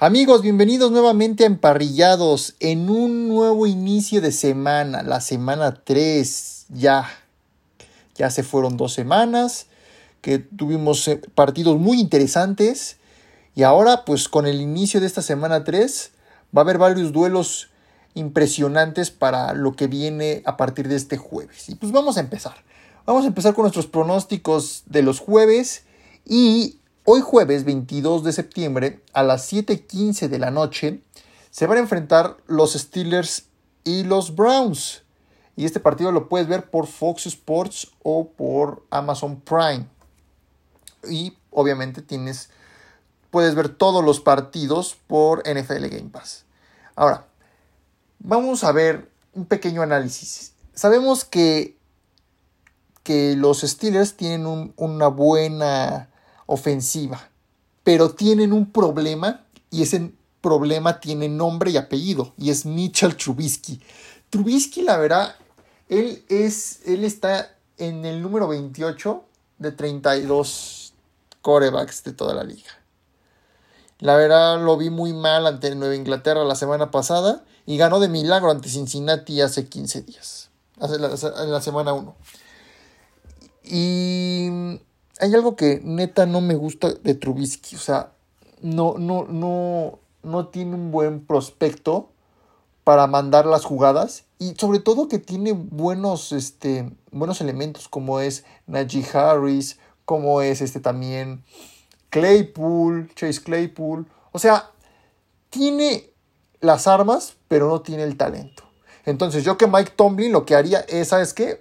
Amigos, bienvenidos nuevamente a Emparrillados en un nuevo inicio de semana, la semana 3. Ya, ya se fueron dos semanas que tuvimos eh, partidos muy interesantes y ahora pues con el inicio de esta semana 3 va a haber varios duelos impresionantes para lo que viene a partir de este jueves. Y pues vamos a empezar. Vamos a empezar con nuestros pronósticos de los jueves y Hoy jueves 22 de septiembre a las 7:15 de la noche se van a enfrentar los Steelers y los Browns. Y este partido lo puedes ver por Fox Sports o por Amazon Prime. Y obviamente tienes puedes ver todos los partidos por NFL Game Pass. Ahora, vamos a ver un pequeño análisis. Sabemos que, que los Steelers tienen una buena ofensiva, pero tienen un problema y ese problema tiene nombre y apellido y es Mitchell Trubisky. Trubisky, la verdad, él es, él está en el número 28 de 32 corebacks de toda la liga. La verdad lo vi muy mal ante Nueva Inglaterra la semana pasada y ganó de milagro ante Cincinnati hace 15 días, hace en la semana 1. Y hay algo que neta no me gusta de Trubisky. O sea, no, no, no, no tiene un buen prospecto para mandar las jugadas. Y sobre todo que tiene buenos, este, buenos elementos como es Najee Harris, como es este también Claypool, Chase Claypool. O sea, tiene las armas, pero no tiene el talento. Entonces yo que Mike Tomlin lo que haría es, ¿sabes qué?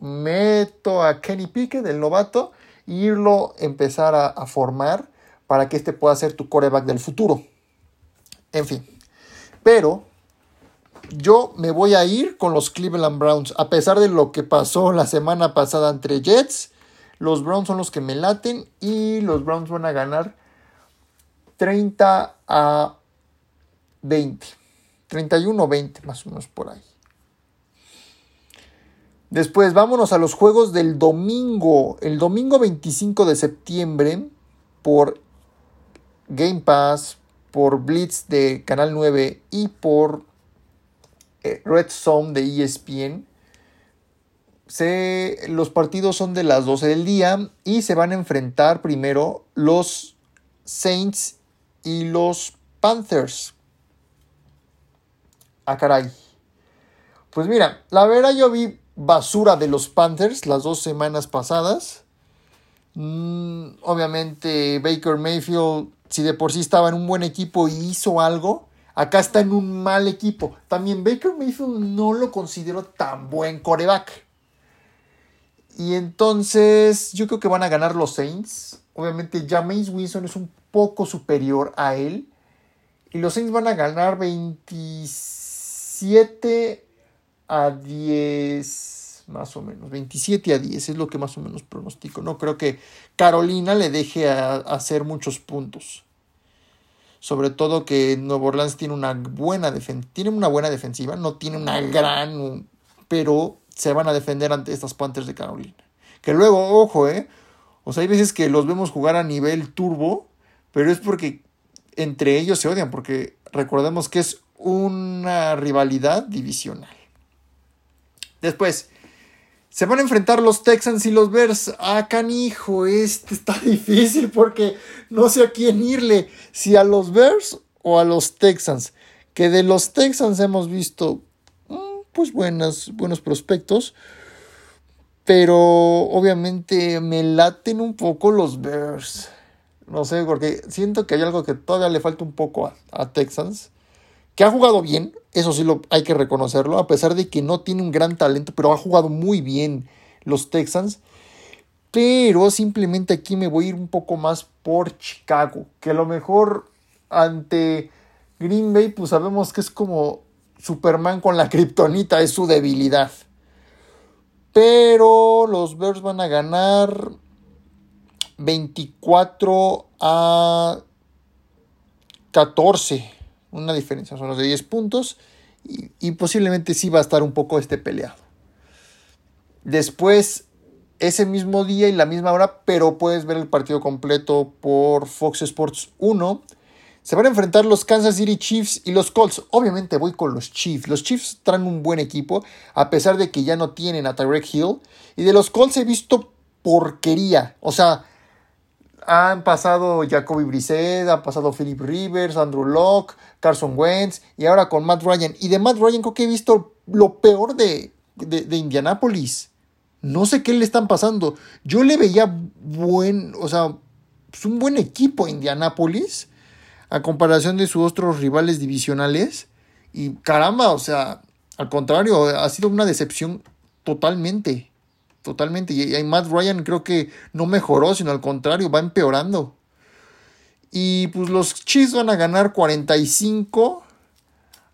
Meto a Kenny Pickett, el novato, irlo empezar a, formar para que este pueda ser tu coreback del futuro. En fin, pero yo me voy a ir con los Cleveland Browns. A pesar de lo que pasó la semana pasada entre Jets, los Browns son los que me laten y los Browns van a ganar 30 a 20. 31 o 20 más o menos por ahí. Después vámonos a los juegos del domingo. El domingo 25 de septiembre por Game Pass, por Blitz de Canal 9 y por eh, Red Zone de ESPN. los partidos son de las 12 del día y se van a enfrentar primero los Saints y los Panthers. Ah, caray. Pues mira, la verdad yo vi basura de los Panthers las dos semanas pasadas. Mm, obviamente Baker Mayfield, si de por sí estaba en un buen equipo y hizo algo, acá está en un mal equipo. También Baker Mayfield no lo considero tan buen coreback. Y entonces yo creo que van a ganar los Saints. Obviamente James Winston es un poco superior a él. Y los Saints van a ganar 27 a 10, más o menos, 27 a 10 es lo que más o menos pronostico. No creo que Carolina le deje a, hacer muchos puntos. Sobre todo que Nuevo Orleans tiene una buena tiene una buena defensiva, no tiene una gran, pero se van a defender ante estas Panthers de Carolina. Que luego, ojo, eh, o sea, hay veces que los vemos jugar a nivel turbo, pero es porque entre ellos se odian, porque recordemos que es una rivalidad divisional. Después, se van a enfrentar los Texans y los Bears. Ah, canijo, este está difícil porque no sé a quién irle. Si a los Bears o a los Texans. Que de los Texans hemos visto mm, pues buenas, buenos prospectos. Pero obviamente me laten un poco los Bears. No sé, porque siento que hay algo que todavía le falta un poco a, a Texans que ha jugado bien, eso sí lo hay que reconocerlo, a pesar de que no tiene un gran talento, pero ha jugado muy bien los Texans. Pero simplemente aquí me voy a ir un poco más por Chicago, que a lo mejor ante Green Bay, pues sabemos que es como Superman con la kriptonita, es su debilidad. Pero los Bears van a ganar 24 a 14 una diferencia, son los de 10 puntos y, posiblemente sí va a estar un poco este peleado. Después, ese mismo día y la misma hora, pero puedes ver el partido completo por Fox Sports 1. Se van a enfrentar los Kansas City Chiefs y los Colts. Obviamente voy con los Chiefs. Los Chiefs traen un buen equipo, a pesar de que ya no tienen a Tyreek Hill. Y de los Colts he visto porquería. O sea, han pasado Jacoby Brissett, han pasado Philip Rivers, Andrew Locke, Carson Wentz y ahora con Matt Ryan. Y de Matt Ryan creo que he visto lo peor de, de, de Indianapolis. No sé qué le están pasando. Yo le veía buen, o sea, pues un buen equipo a Indianapolis a comparación de sus otros rivales divisionales. Y caramba, o sea, al contrario, ha sido una decepción totalmente totalmente. Y, Matt Ryan creo que no mejoró, sino al contrario, va empeorando. Y pues los Chiefs van a ganar 45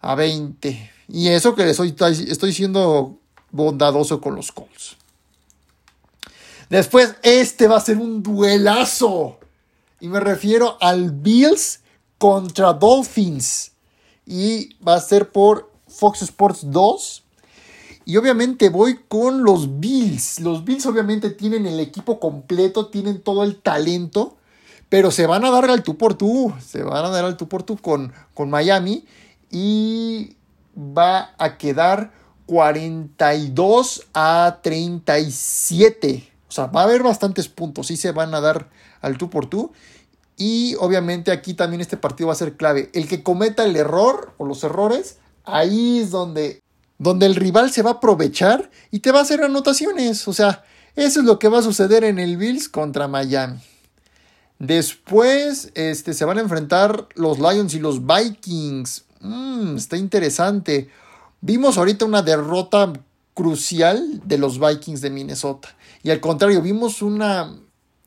a 20. Y eso que estoy siendo bondadoso con los Colts. Después, este va a ser un duelazo. Y me refiero al Bills contra Dolphins. Y va a ser por Fox Sports 2. Y obviamente voy con los Bills. Los Bills obviamente tienen el equipo completo, tienen todo el talento, pero se van a dar al tú por tú. Se van a dar al tú por tú con, con Miami y va a quedar 42 a 37. O sea, va a haber bastantes puntos. Sí se van a dar al tú por tú. Y obviamente aquí también este partido va a ser clave. El que cometa el error o los errores, ahí es donde donde el rival se va a aprovechar y te va a hacer anotaciones. O sea, eso es lo que va a suceder en el Bills contra Miami. Después este, se van a enfrentar los Lions y los Vikings. Mm, está interesante. Vimos ahorita una derrota crucial de los Vikings de Minnesota. Y al contrario, vimos una.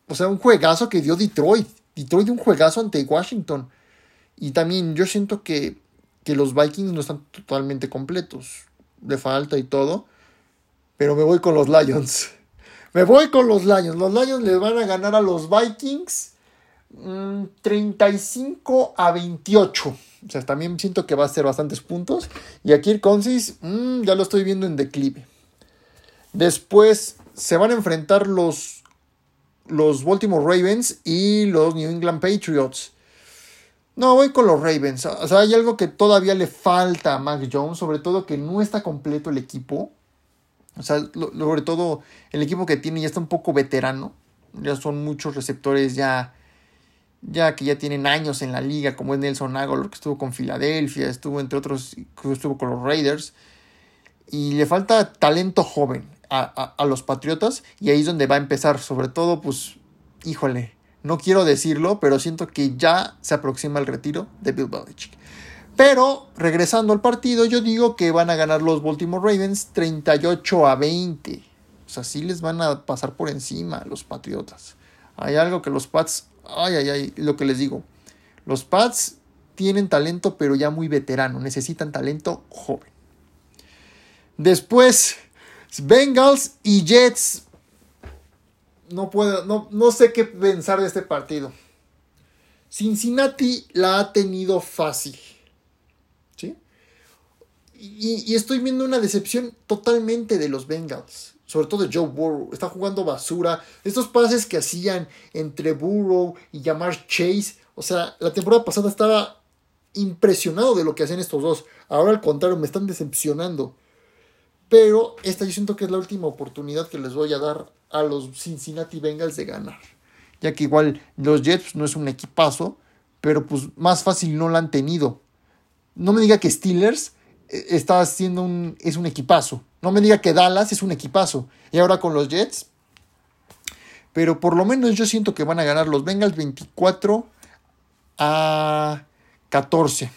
O sea, un juegazo que dio Detroit. Detroit un juegazo ante Washington. Y también yo siento que, que los Vikings no están totalmente completos de falta y todo. Pero me voy con los Lions. Me voy con los Lions. Los Lions le van a ganar a los Vikings 35 mm, a 28. O sea, también siento que va a ser bastantes puntos. Y aquí el Consis ya lo estoy viendo en declive. Después se van a enfrentar los, los Baltimore Ravens y los New England Patriots. No, voy con los Ravens. O sea, hay algo que todavía le falta a Mac Jones, sobre todo que no está completo el equipo. O sea, sobre todo el equipo que tiene ya está un poco veterano. Ya son muchos receptores ya, ya que ya tienen años en la liga, como es Nelson Aguilar, que estuvo con Filadelfia, estuvo entre otros, estuvo con los Raiders. Y le falta talento joven a, a los Patriotas. Y ahí es donde va a empezar. Sobre todo, pues, híjole, no quiero decirlo, pero siento que ya se aproxima el retiro de Bill Belichick. Pero regresando al partido, yo digo que van a ganar los Baltimore Ravens 38 a 20. O sea, sí les van a pasar por encima los Patriotas. Hay algo que los Pats, ay, ay, ay, lo que les digo. Los Pats tienen talento, pero ya muy veterano. Necesitan talento joven. Después, Bengals y Jets no puedo, no, no sé qué pensar de este partido. Cincinnati la ha tenido fácil. ¿Sí? Y, estoy viendo una decepción totalmente de los Bengals. Sobre todo de Joe Burrow. Está jugando basura. Estos pases que hacían entre Burrow y Jamar Chase. O sea, la temporada pasada estaba impresionado de lo que hacían estos dos. Ahora al contrario, me están decepcionando. Pero esta yo siento que es la última oportunidad que les voy a dar a los Cincinnati Bengals de ganar. Ya que igual los Jets no es un equipazo, pero pues más fácil no lo han tenido. No me diga que Steelers eh, está haciendo un, es un equipazo. No me diga que Dallas es un equipazo. Y ahora con los Jets. Pero por lo menos yo siento que van a ganar los Bengals 24 a 14.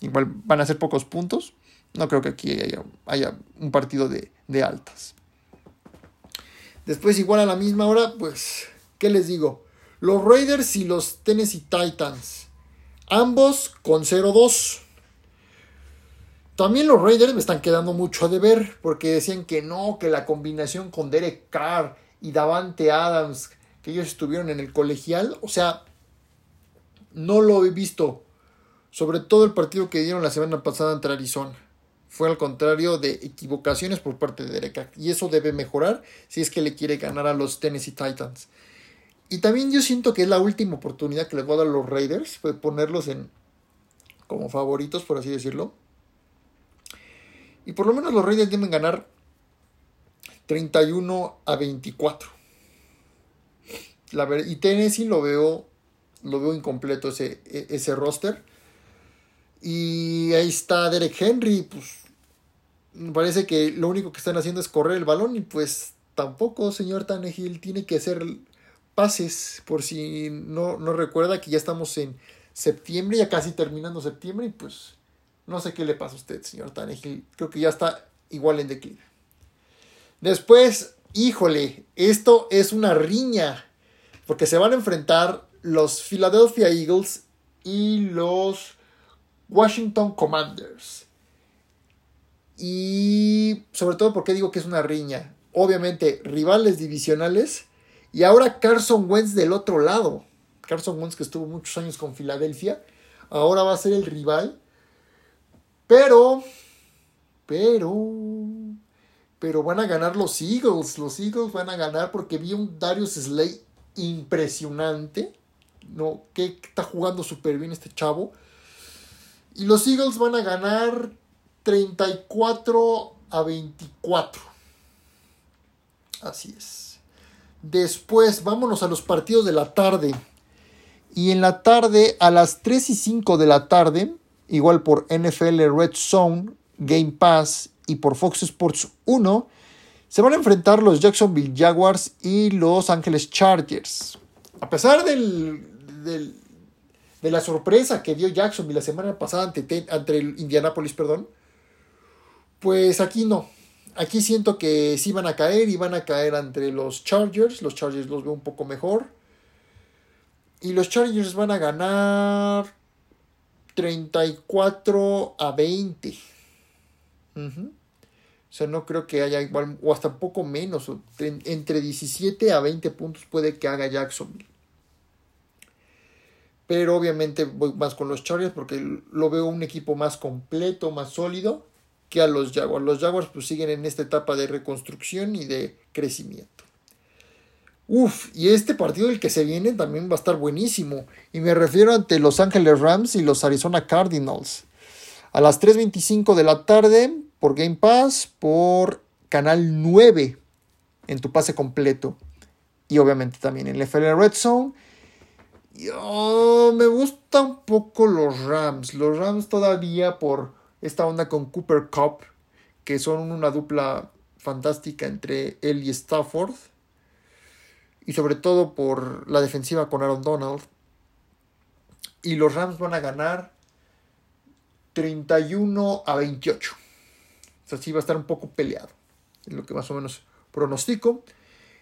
Igual van a ser pocos puntos. No creo que aquí haya, un partido de, de, altas. Después, igual a la misma hora, pues, ¿qué les digo? Los Raiders y los Tennessee Titans. Ambos con 0-2. También los Raiders me están quedando mucho a deber porque decían que no, que la combinación con Derek Carr y Davante Adams, que ellos estuvieron en el colegial, o sea, no lo he visto. Sobre todo el partido que dieron la semana pasada entre Arizona fue al contrario de equivocaciones por parte de Derek Y eso debe mejorar si es que le quiere ganar a los Tennessee Titans. Y también yo siento que es la última oportunidad que les voy a dar a los Raiders, fue ponerlos en como favoritos, por así decirlo. Y por lo menos los Raiders deben ganar 31 a 24. La y Tennessee lo veo, lo veo incompleto ese, e, ese roster. Y ahí está Derek Henry, pues parece que lo único que están haciendo es correr el balón y pues tampoco, señor Tannehill, tiene que hacer pases por si no, no recuerda que ya estamos en septiembre, ya casi terminando septiembre y pues no sé qué le pasa a usted, señor Tannehill, creo que ya está igual en declive. Después, híjole, esto es una riña porque se van a enfrentar los Philadelphia Eagles y los Washington Commanders. Y sobre todo porque digo que es una riña. Obviamente, rivales divisionales. Y ahora Carson Wentz del otro lado. Carson Wentz que estuvo muchos años con Filadelfia. Ahora va a ser el rival. Pero, pero, pero van a ganar los Eagles. Los Eagles van a ganar porque vi un Darius Slay impresionante. No, que está jugando súper bien este chavo. Y los Eagles van a ganar 34 a 24. Así es. Después, vámonos a los partidos de la tarde. Y en la tarde, a las 3 y 5 de la tarde, igual por NFL Red Zone, Game Pass y por Fox Sports 1, se van a enfrentar los Jacksonville Jaguars y los Angeles Chargers. A pesar del, de la sorpresa que dio Jacksonville la semana pasada ante, ante el Indianapolis, perdón, pues aquí no. Aquí siento que sí van a caer y van a caer entre los Chargers. Los Chargers los veo un poco mejor. Y los Chargers van a ganar 34 a 20. O sea, no creo que haya igual, o hasta un poco menos, entre 17 a 20 puntos puede que haga Jacksonville. Pero obviamente voy más con los Chargers porque lo veo un equipo más completo, más sólido que a los Jaguars. Los Jaguars pues siguen en esta etapa de reconstrucción y de crecimiento. Uf, y este partido el que se viene también va a estar buenísimo. Y me refiero ante Los Ángeles Rams y los Arizona Cardinals. A las 3.25 de la tarde por Game Pass, por Canal 9 en tu pase completo. Y obviamente también en FL Red Zone. Yo, me gustan un poco los Rams. Los Rams todavía por esta onda con Cooper Cup, que son una dupla fantástica entre él y Stafford. Y sobre todo por la defensiva con Aaron Donald. Y los Rams van a ganar 31 a 28. O sea, sí va a estar un poco peleado. Es lo que más o menos pronostico.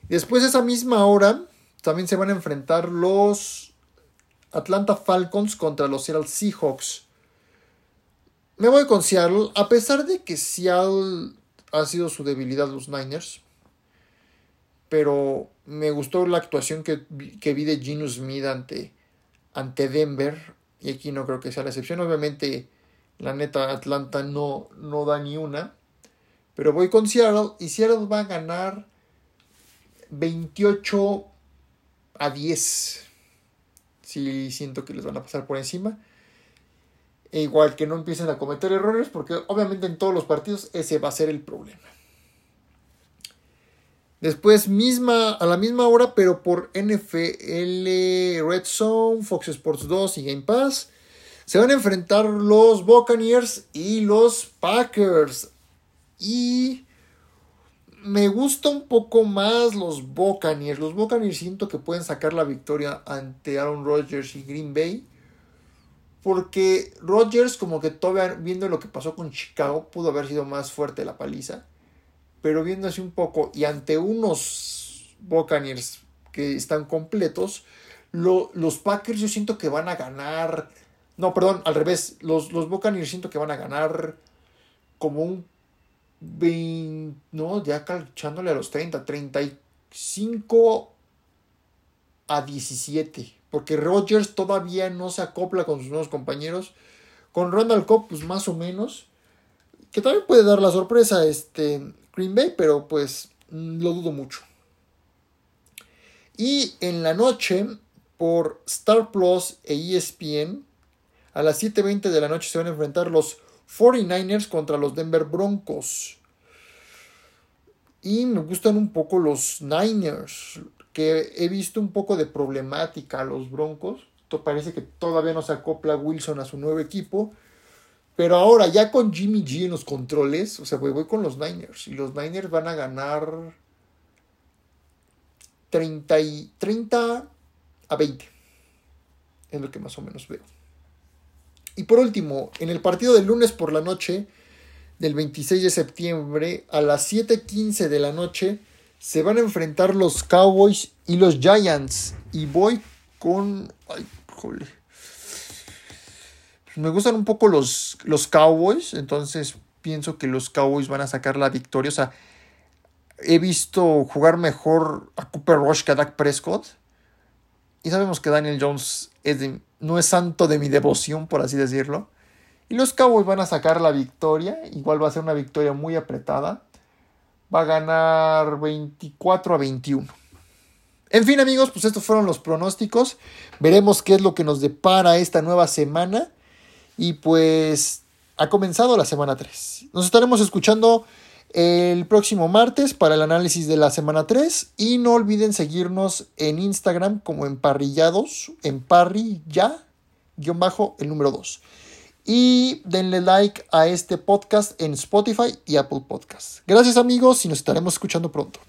Después de esa misma hora, también se van a enfrentar los Atlanta Falcons contra los Seattle Seahawks. Me voy con Seattle, a pesar de que Seattle ha sido su debilidad los Niners. Pero me gustó la actuación que, vi de Gino Smith ante, ante Denver. Y aquí no creo que sea la excepción. Obviamente, la neta, Atlanta no, no da ni una. Pero voy con Seattle y Seattle va a ganar 28 a 10. Sí, siento que les van a pasar por encima. E igual que no empiecen a cometer errores, porque obviamente en todos los partidos ese va a ser el problema. Después, misma, a la misma hora, pero por NFL Red Zone, Fox Sports 2 y Game Pass, se van a enfrentar los Buccaneers y los Packers. Y me gusta un poco más los Buccaneers. Los Buccaneers siento que pueden sacar la victoria ante Aaron Rodgers y Green Bay. Porque Rodgers, como que todavía viendo lo que pasó con Chicago, pudo haber sido más fuerte la paliza. Pero viéndose un poco y ante unos Buccaneers que están completos, los Packers yo siento que van a ganar. No, perdón, al revés. Los, los Buccaneers siento que van a ganar como un 20, no, ya echándole a los 30, 35 a 17 porque Rogers todavía no se acopla con sus nuevos compañeros. Con Randall Cobb, pues más o menos. Que también puede dar la sorpresa este Green Bay, pero pues mm, lo dudo mucho. Y en la noche, por Star Plus e ESPN, a las 7.20 de la noche se van a enfrentar los 49ers contra los Denver Broncos. Y me gustan un poco los Niners, he visto un poco de problemática a los Broncos. Parece que todavía no se acopla Wilson a su nuevo equipo. Pero ahora, ya con Jimmy G en los controles, o sea, voy, con los Niners. Y los Niners van a ganar 30, 30 a 20. Es lo que más o menos veo. Y por último, en el partido del lunes por la noche, del 26 de septiembre, a las 7:15 de la noche, se van a enfrentar los Cowboys y los Giants. Y voy con. Ay, jole. Me gustan un poco los, los Cowboys, entonces pienso que los Cowboys van a sacar la victoria. O sea, he visto jugar mejor a Cooper Rush que a Dak Prescott. Y sabemos que Daniel Jones no es santo de mi devoción, por así decirlo. Y los Cowboys van a sacar la victoria. Igual va a ser una victoria muy apretada. Va a ganar 24 a 21. En fin amigos, pues estos fueron los pronósticos. Veremos qué es lo que nos depara esta nueva semana. Y pues ha comenzado la semana 3. Nos estaremos escuchando el próximo martes para el análisis de la semana 3 y no olviden seguirnos en Instagram como emparrillados, emparri ya, guion bajo el número 2. Y denle like a este podcast en Spotify y Apple Podcasts. Gracias amigos y nos estaremos escuchando pronto.